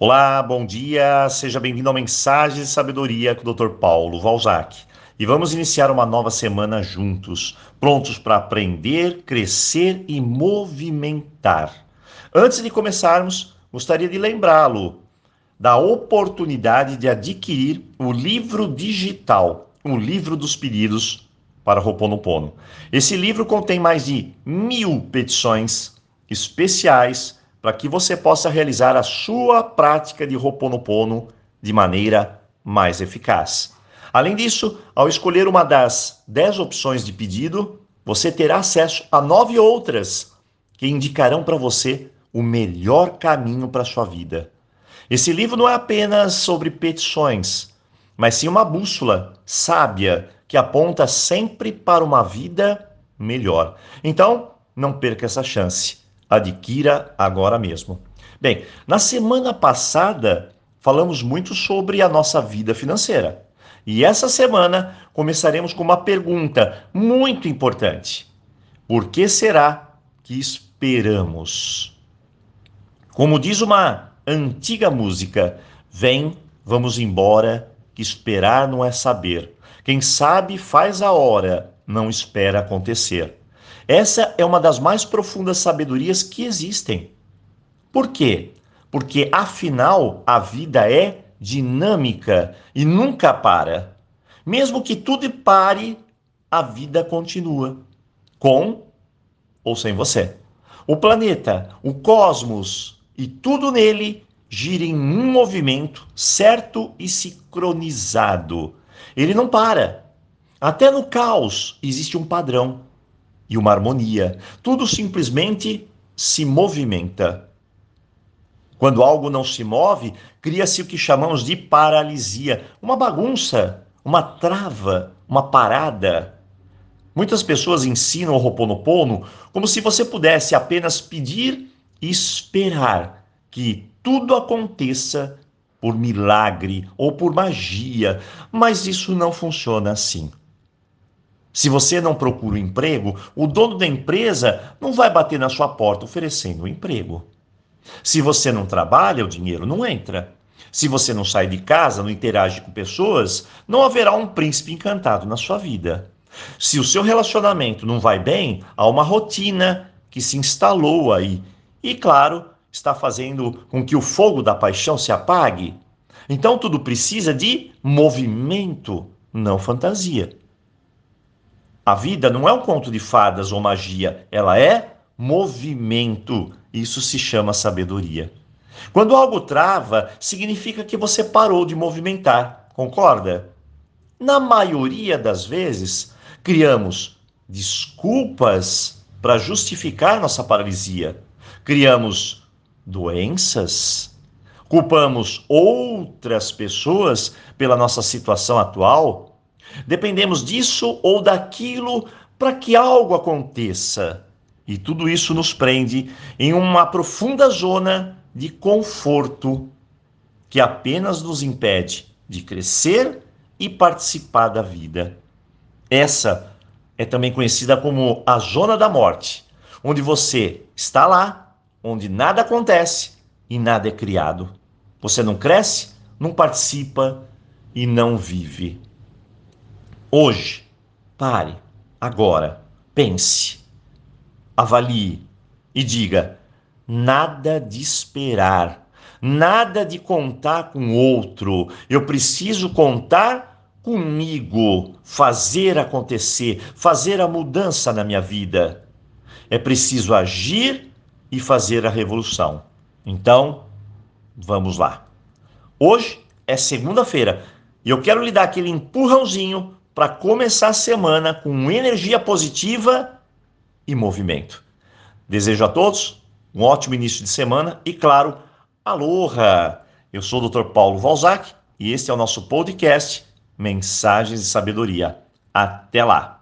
Olá, bom dia, seja bem-vindo ao Mensagens de Sabedoria com o Dr. Paulo Valzac. E vamos iniciar uma nova semana juntos, prontos para aprender, crescer e movimentar. Antes de começarmos, gostaria de lembrá-lo da oportunidade de adquirir o livro digital, o livro dos pedidos para Roponopono. Esse livro contém mais de mil petições especiais para que você possa realizar a sua prática de Ho'oponopono de maneira mais eficaz. Além disso, ao escolher uma das dez opções de pedido, você terá acesso a nove outras que indicarão para você o melhor caminho para a sua vida. Esse livro não é apenas sobre petições, mas sim uma bússola sábia que aponta sempre para uma vida melhor. Então, não perca essa chance. Adquira agora mesmo. Bem, na semana passada falamos muito sobre a nossa vida financeira. E essa semana começaremos com uma pergunta muito importante: Por que será que esperamos? Como diz uma antiga música, vem, vamos embora, que esperar não é saber. Quem sabe faz a hora, não espera acontecer. Essa é uma das mais profundas sabedorias que existem. Por quê? Porque afinal a vida é dinâmica e nunca para. Mesmo que tudo pare, a vida continua, com ou sem você. O planeta, o cosmos e tudo nele gira em um movimento certo e sincronizado. Ele não para. Até no caos existe um padrão e uma harmonia. Tudo simplesmente se movimenta. Quando algo não se move, cria-se o que chamamos de paralisia, uma bagunça, uma trava, uma parada. Muitas pessoas ensinam o Ho'oponopono como se você pudesse apenas pedir e esperar que tudo aconteça por milagre ou por magia, mas isso não funciona assim. Se você não procura um emprego, o dono da empresa não vai bater na sua porta oferecendo um emprego. Se você não trabalha, o dinheiro não entra. Se você não sai de casa, não interage com pessoas, não haverá um príncipe encantado na sua vida. Se o seu relacionamento não vai bem, há uma rotina que se instalou aí. E, claro, está fazendo com que o fogo da paixão se apague. Então, tudo precisa de movimento, não fantasia. A vida não é um conto de fadas ou magia, ela é movimento. Isso se chama sabedoria. Quando algo trava, significa que você parou de movimentar, concorda? Na maioria das vezes, criamos desculpas para justificar nossa paralisia. Criamos doenças, culpamos outras pessoas pela nossa situação atual Dependemos disso ou daquilo para que algo aconteça. E tudo isso nos prende em uma profunda zona de conforto que apenas nos impede de crescer e participar da vida. Essa é também conhecida como a zona da morte, onde você está lá, onde nada acontece e nada é criado. Você não cresce, não participa e não vive. Hoje, pare, agora, pense, avalie e diga: nada de esperar, nada de contar com outro, eu preciso contar comigo, fazer acontecer, fazer a mudança na minha vida. É preciso agir e fazer a revolução. Então, vamos lá. Hoje é segunda-feira e eu quero lhe dar aquele empurrãozinho para começar a semana com energia positiva e movimento. Desejo a todos um ótimo início de semana e, claro, aloha! Eu sou o Dr. Paulo Valzac e este é o nosso podcast Mensagens de Sabedoria. Até lá!